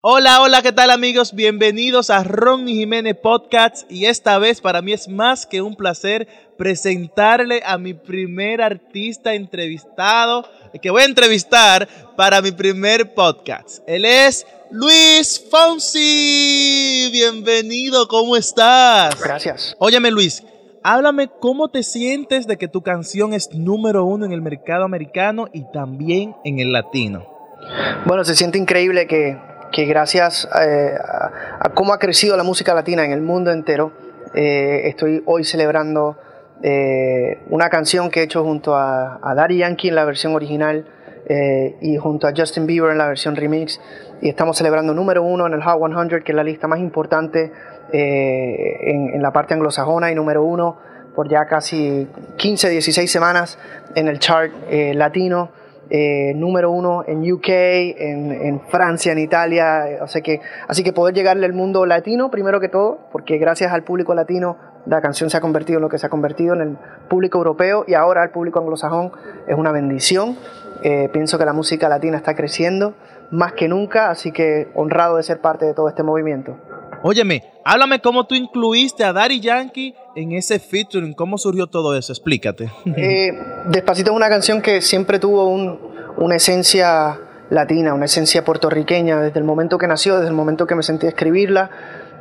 Hola, hola, ¿qué tal amigos? Bienvenidos a Ronnie Jiménez Podcast y esta vez para mí es más que un placer presentarle a mi primer artista entrevistado que voy a entrevistar para mi primer podcast. Él es Luis Fonsi. Bienvenido, ¿cómo estás? Gracias. Óyeme Luis, háblame cómo te sientes de que tu canción es número uno en el mercado americano y también en el latino. Bueno, se siente increíble que que gracias eh, a, cómo ha crecido la música latina en el mundo entero, eh, estoy hoy celebrando eh, una canción que he hecho junto a, a Daddy Yankee en la versión original y junto a Justin Bieber en la versión remix. Y estamos celebrando número uno en el Hot 100, que es la lista más importante en, en la parte anglosajona, y número uno por ya casi 15, 16 semanas en el chart latino. Eh, número uno en UK, en, Francia, en Italia. Eh, o sea que, así que poder llegarle al mundo latino, primero que todo, porque gracias al público latino la canción se ha convertido en lo que se ha convertido en el público europeo y ahora el público anglosajón es una bendición. Eh, pienso que la música latina está creciendo más que nunca, así que honrado de ser parte de todo este movimiento. Óyeme, háblame cómo tú incluiste a Daddy Yankee en ese featuring, cómo surgió todo eso, explícate. Eh, Despacito es una canción que siempre tuvo una esencia latina, una esencia puertorriqueña, desde el momento que nació, desde el momento que me sentí escribirla.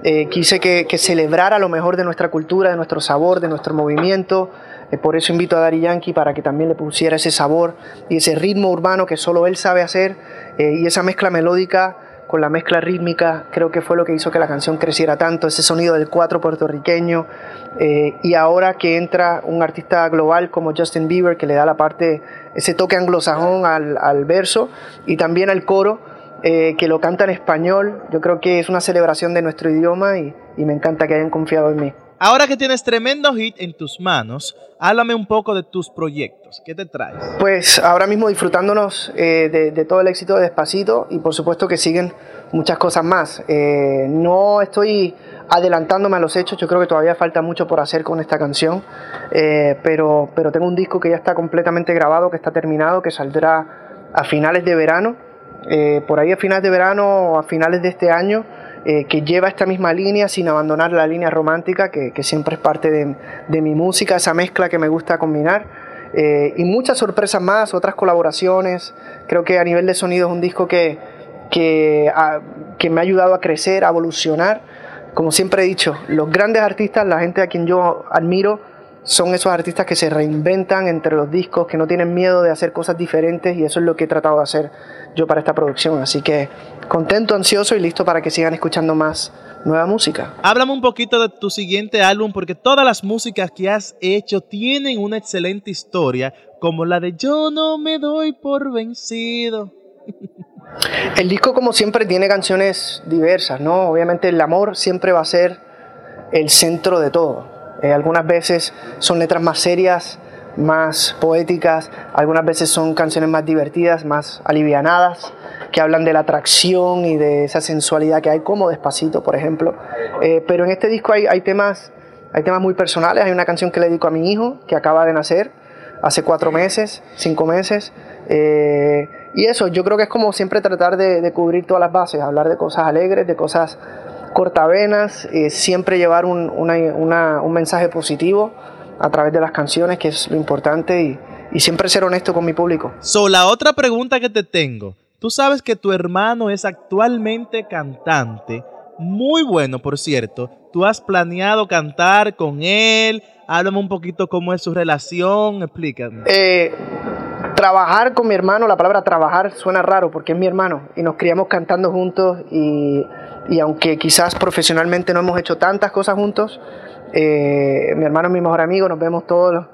Eh, quise que, celebrara lo mejor de nuestra cultura, de nuestro sabor, de nuestro movimiento. Eh, por eso invito a Daddy Yankee para que también le pusiera ese sabor y ese ritmo urbano que solo él sabe hacer y esa mezcla melódica con la mezcla rítmica, creo que fue lo que hizo que la canción creciera tanto, ese sonido del cuatro puertorriqueño. Eh, y ahora que entra un artista global como Justin Bieber, que le da la parte, ese toque anglosajón al, verso y también al coro, eh, que lo canta en español, yo creo que es una celebración de nuestro idioma y me encanta que hayan confiado en mí. Ahora que tienes tremendo hit en tus manos, háblame un poco de tus proyectos. ¿Qué te traes? Pues ahora mismo disfrutándonos eh, de, todo el éxito de Despacito y por supuesto que siguen muchas cosas más. Eh, no estoy adelantándome a los hechos, yo creo que todavía falta mucho por hacer con esta canción, eh, pero, pero tengo un disco que ya está completamente grabado, que está terminado, que saldrá a finales de verano. por ahí a finales de verano o a finales de este año eh, que lleva esta misma línea sin abandonar la línea romántica, que, siempre es parte de, mi música, esa mezcla que me gusta combinar. Eh, y muchas sorpresas más, otras colaboraciones. Creo que a nivel de sonido es un disco que, que, que me ha ayudado a crecer, a evolucionar. Como siempre he dicho, los grandes artistas, la gente a quien yo admiro, son esos artistas que se reinventan entre los discos, que no tienen miedo de hacer cosas diferentes y eso es lo que he tratado de hacer yo para esta producción. Así que contento, ansioso y listo para que sigan escuchando más nueva música. Háblame un poquito de tu siguiente álbum porque todas las músicas que has hecho tienen una excelente historia, como la de Yo no me doy por vencido. El disco como siempre tiene canciones diversas, ¿no? Obviamente el amor siempre va a ser el centro de todo eh, algunas veces son letras más serias, más poéticas, algunas veces son canciones más divertidas, más alivianadas, que hablan de la atracción y de esa sensualidad que hay, como Despacito, por ejemplo. Eh, pero en este disco hay, temas, hay temas muy personales, hay una canción que le dedico a mi hijo, que acaba de nacer, hace cuatro meses, cinco meses. Eh, y eso, yo creo que es como siempre tratar de cubrir todas las bases, hablar de cosas alegres, de cosas cortavenas, eh, siempre llevar un, un, mensaje positivo a través de las canciones, que es lo importante, y, y siempre ser honesto con mi público. So, la otra pregunta que te tengo, tú sabes que tu hermano es actualmente cantante, muy bueno, por cierto. ¿Tú has planeado cantar con él? Háblame un poquito cómo es su relación, explícame. Eh, trabajar con mi hermano, la palabra trabajar suena raro porque es mi hermano y nos criamos cantando juntos y, aunque quizás profesionalmente no hemos hecho tantas cosas juntos, eh, mi hermano es mi mejor amigo, nos vemos todos los,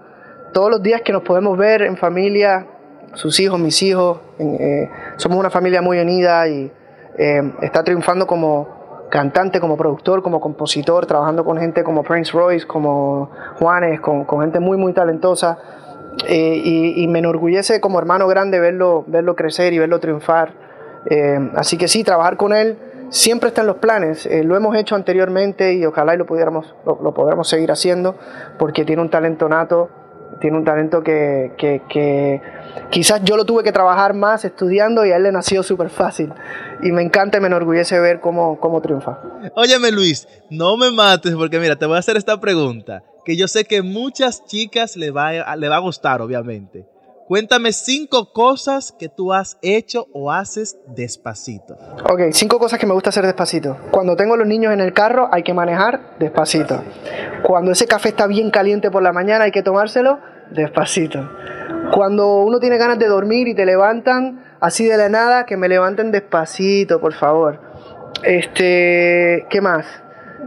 todos los días que nos podemos ver en familia, sus hijos, mis hijos, eh, somos una familia muy unida y eh, está triunfando como cantante, como productor, como compositor, trabajando con gente como Prince Royce, como Juanes, con, con gente muy, muy talentosa eh, y, me enorgullece como hermano grande verlo, verlo crecer y verlo triunfar. Eh, así que sí, trabajar con él siempre está en los planes. Eh, lo hemos hecho anteriormente y ojalá lo pudiéramos, lo, lo seguir haciendo porque tiene un talento nato tiene un talento que, que, quizás yo lo tuve que trabajar más estudiando y a él le nació súper fácil. Y me encanta y me enorgullece ver cómo, cómo triunfa. Óyeme Luis, no me mates porque mira, te voy a hacer esta pregunta que yo sé que muchas chicas le va, le va a gustar, obviamente. Cuéntame cinco cosas que tú has hecho o haces despacito. Ok, cinco cosas que me gusta hacer despacito. Cuando tengo los niños en el carro hay que manejar despacito. Cuando ese café está bien caliente por la mañana hay que tomárselo despacito. Cuando uno tiene ganas de dormir y te levantan así de la nada, que me levanten despacito, por favor. Este, ¿qué más?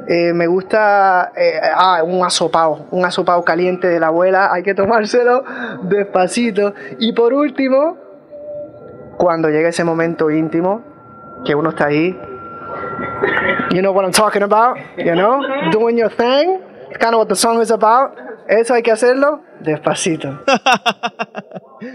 Eh, me gusta eh, ah, un asopado, un asopado caliente de la abuela, hay que tomárselo despacito. Y por último, cuando llega ese momento íntimo, que uno está ahí, you know what I'm talking about, you know, doing your thing, it's kind of what the song is about. Eso hay que hacerlo despacito.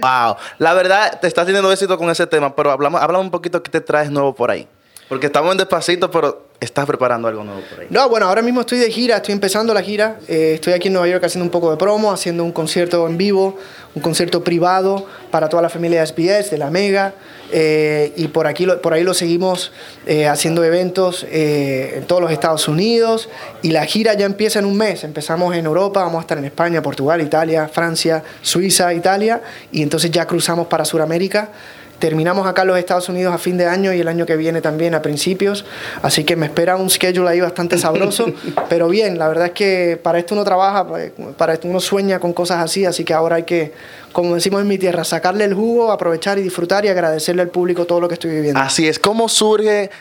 wow, la verdad te estás teniendo éxito con ese tema, pero hablamos, hablamos un poquito qué te traes nuevo por ahí. Porque estamos en despacito, pero estás preparando algo nuevo por ahí. No, bueno, ahora mismo estoy de gira, estoy empezando la gira. Eh, estoy aquí en Nueva York haciendo un poco de promo, haciendo un concierto en vivo, un concierto privado para toda la familia de SBS, de la Mega. Eh, y por, aquí, por ahí lo seguimos eh, haciendo eventos en todos los Estados Unidos. Y la gira ya empieza en un mes. Empezamos en Europa, vamos a estar en España, Portugal, Italia, Francia, Suiza, Italia. Y entonces ya cruzamos para Sudamérica. Terminamos acá en los Estados Unidos a fin de año y el año que viene también a principios, así que me espera un schedule ahí bastante sabroso, pero bien, la verdad es que para esto uno trabaja, para esto uno sueña con cosas así, así que ahora hay que, como decimos en mi tierra, sacarle el jugo, aprovechar y disfrutar y agradecerle al público todo lo que estoy viviendo. Así es, ¿cómo surge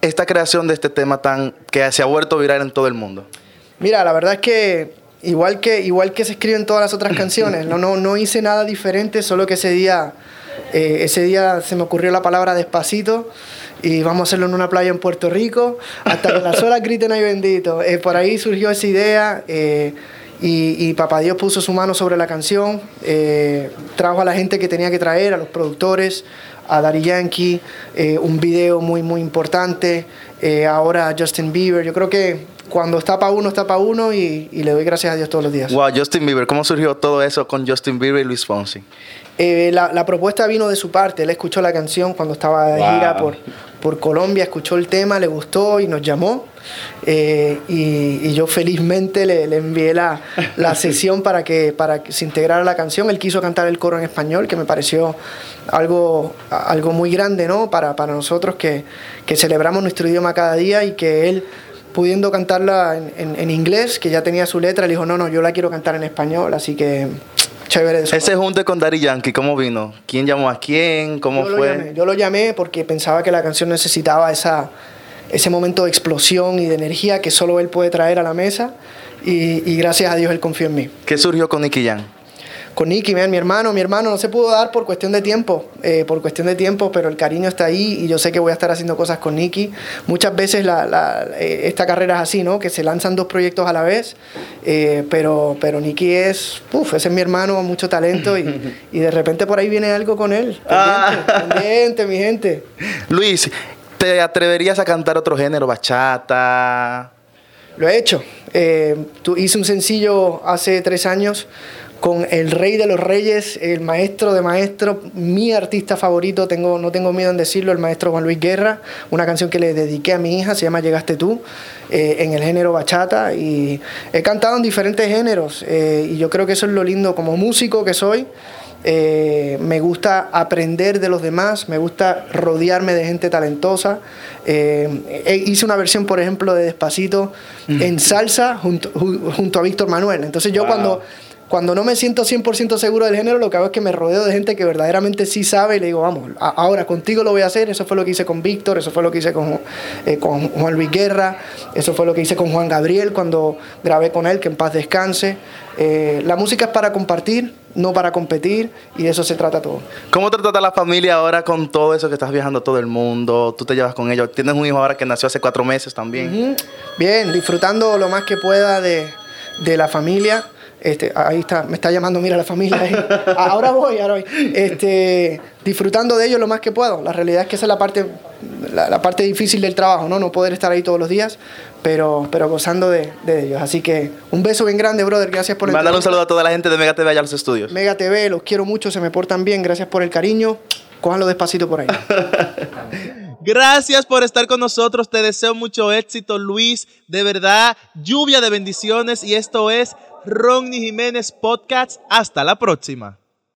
esta creación de este tema tan que se ha vuelto viral en todo el mundo? Mira, la verdad es que igual que igual que se escriben todas las otras canciones, no no no hice nada diferente, solo que ese día eh, ese día se me ocurrió la palabra despacito y vamos a hacerlo en una playa en Puerto Rico hasta que las olas griten ay bendito. Eh, por ahí surgió esa idea eh, y, y, Papá Dios puso su mano sobre la canción, trajo a la gente que tenía que traer, a los productores, a Daddy Yankee, un video muy muy importante, ahora a Justin Bieber. Yo creo que cuando está para uno, está para uno y, y, le doy gracias a Dios todos los días. Wow, Justin Bieber, ¿cómo surgió todo eso con Justin Bieber y Luis Fonsi? Eh, la, propuesta vino de su parte. Él escuchó la canción cuando estaba de gira por, por Colombia, escuchó el tema, le gustó y nos llamó. Eh, y, yo felizmente le, envié la, sesión para que, para que se integrara la canción. Él quiso cantar el coro en español, que me pareció algo, algo muy grande ¿no? para, para nosotros que, que celebramos nuestro idioma cada día y que él pudiendo cantarla en, en, inglés, que ya tenía su letra, le dijo, no, no, yo la quiero cantar en español, así que ese junte con Daddy Yankee, ¿cómo vino? ¿Quién llamó a quién? ¿Cómo fue? yo lo llamé porque pensaba que la canción necesitaba esa, ese momento de explosión y de energía que solo él puede traer a la mesa. Y, y gracias a Dios él confió en mí. ¿Qué surgió con Nicky Jam? Con Nicky, mi hermano, mi hermano no se pudo dar por cuestión de tiempo, eh, por cuestión de tiempo, pero el cariño está ahí y yo sé que voy a estar haciendo cosas con Nicky. Muchas veces la, eh, esta carrera es así, ¿no? Que se lanzan dos proyectos a la vez, eh, pero, pero Nicky es, uff, ese es mi hermano, mucho talento y, de repente por ahí viene algo con él. Pendiente, ah. mi gente. Luis, ¿te atreverías a cantar otro género, bachata? Lo he hecho. tú hice un sencillo hace tres años con el rey de los reyes, el maestro de maestros, mi artista favorito, tengo, no tengo miedo en decirlo, el maestro Juan Luis Guerra, una canción que le dediqué a mi hija, se llama Llegaste tú, eh, en el género bachata, y he cantado en diferentes géneros, eh, y yo creo que eso es lo lindo como músico que soy. Eh, me gusta aprender de los demás, me gusta rodearme de gente talentosa. hice una versión, por ejemplo, de Despacito en salsa junto, junto a Víctor Manuel. Entonces yo cuando cuando no me siento 100% seguro del género, lo que hago es que me rodeo de gente que verdaderamente sí sabe y le digo, vamos, ahora contigo lo voy a hacer. Eso fue lo que hice con Víctor, eso fue lo que hice con, eh, con Juan Luis Guerra, eso fue lo que hice con Juan Gabriel cuando grabé con él, que en paz descanse. Eh, la música es para compartir, no para competir, y de eso se trata todo. ¿Cómo te trata la familia ahora con todo eso que estás viajando todo el mundo? ¿Tú te llevas con ellos? ¿Tienes un hijo ahora que nació hace cuatro meses también? Bien, disfrutando lo más que pueda de, de la familia. Este, ahí está, me está llamando, mira la familia. Ahora voy, ahora voy. Este, disfrutando de ellos lo más que puedo. La realidad es que esa es la parte la, parte difícil del trabajo, ¿no? No poder estar ahí todos los días, pero, pero gozando de, ellos. Así que un beso bien grande, brother. Gracias por el Mándale un saludo a toda la gente de Mega TV allá a los estudios. Mega TV, los quiero mucho, se me portan bien. Gracias por el cariño. Cójanlo despacito por ahí. Gracias por estar con nosotros. Te deseo mucho éxito, Luis. De verdad, lluvia de bendiciones. Y esto es Ronnie Jiménez Podcast. Hasta la próxima.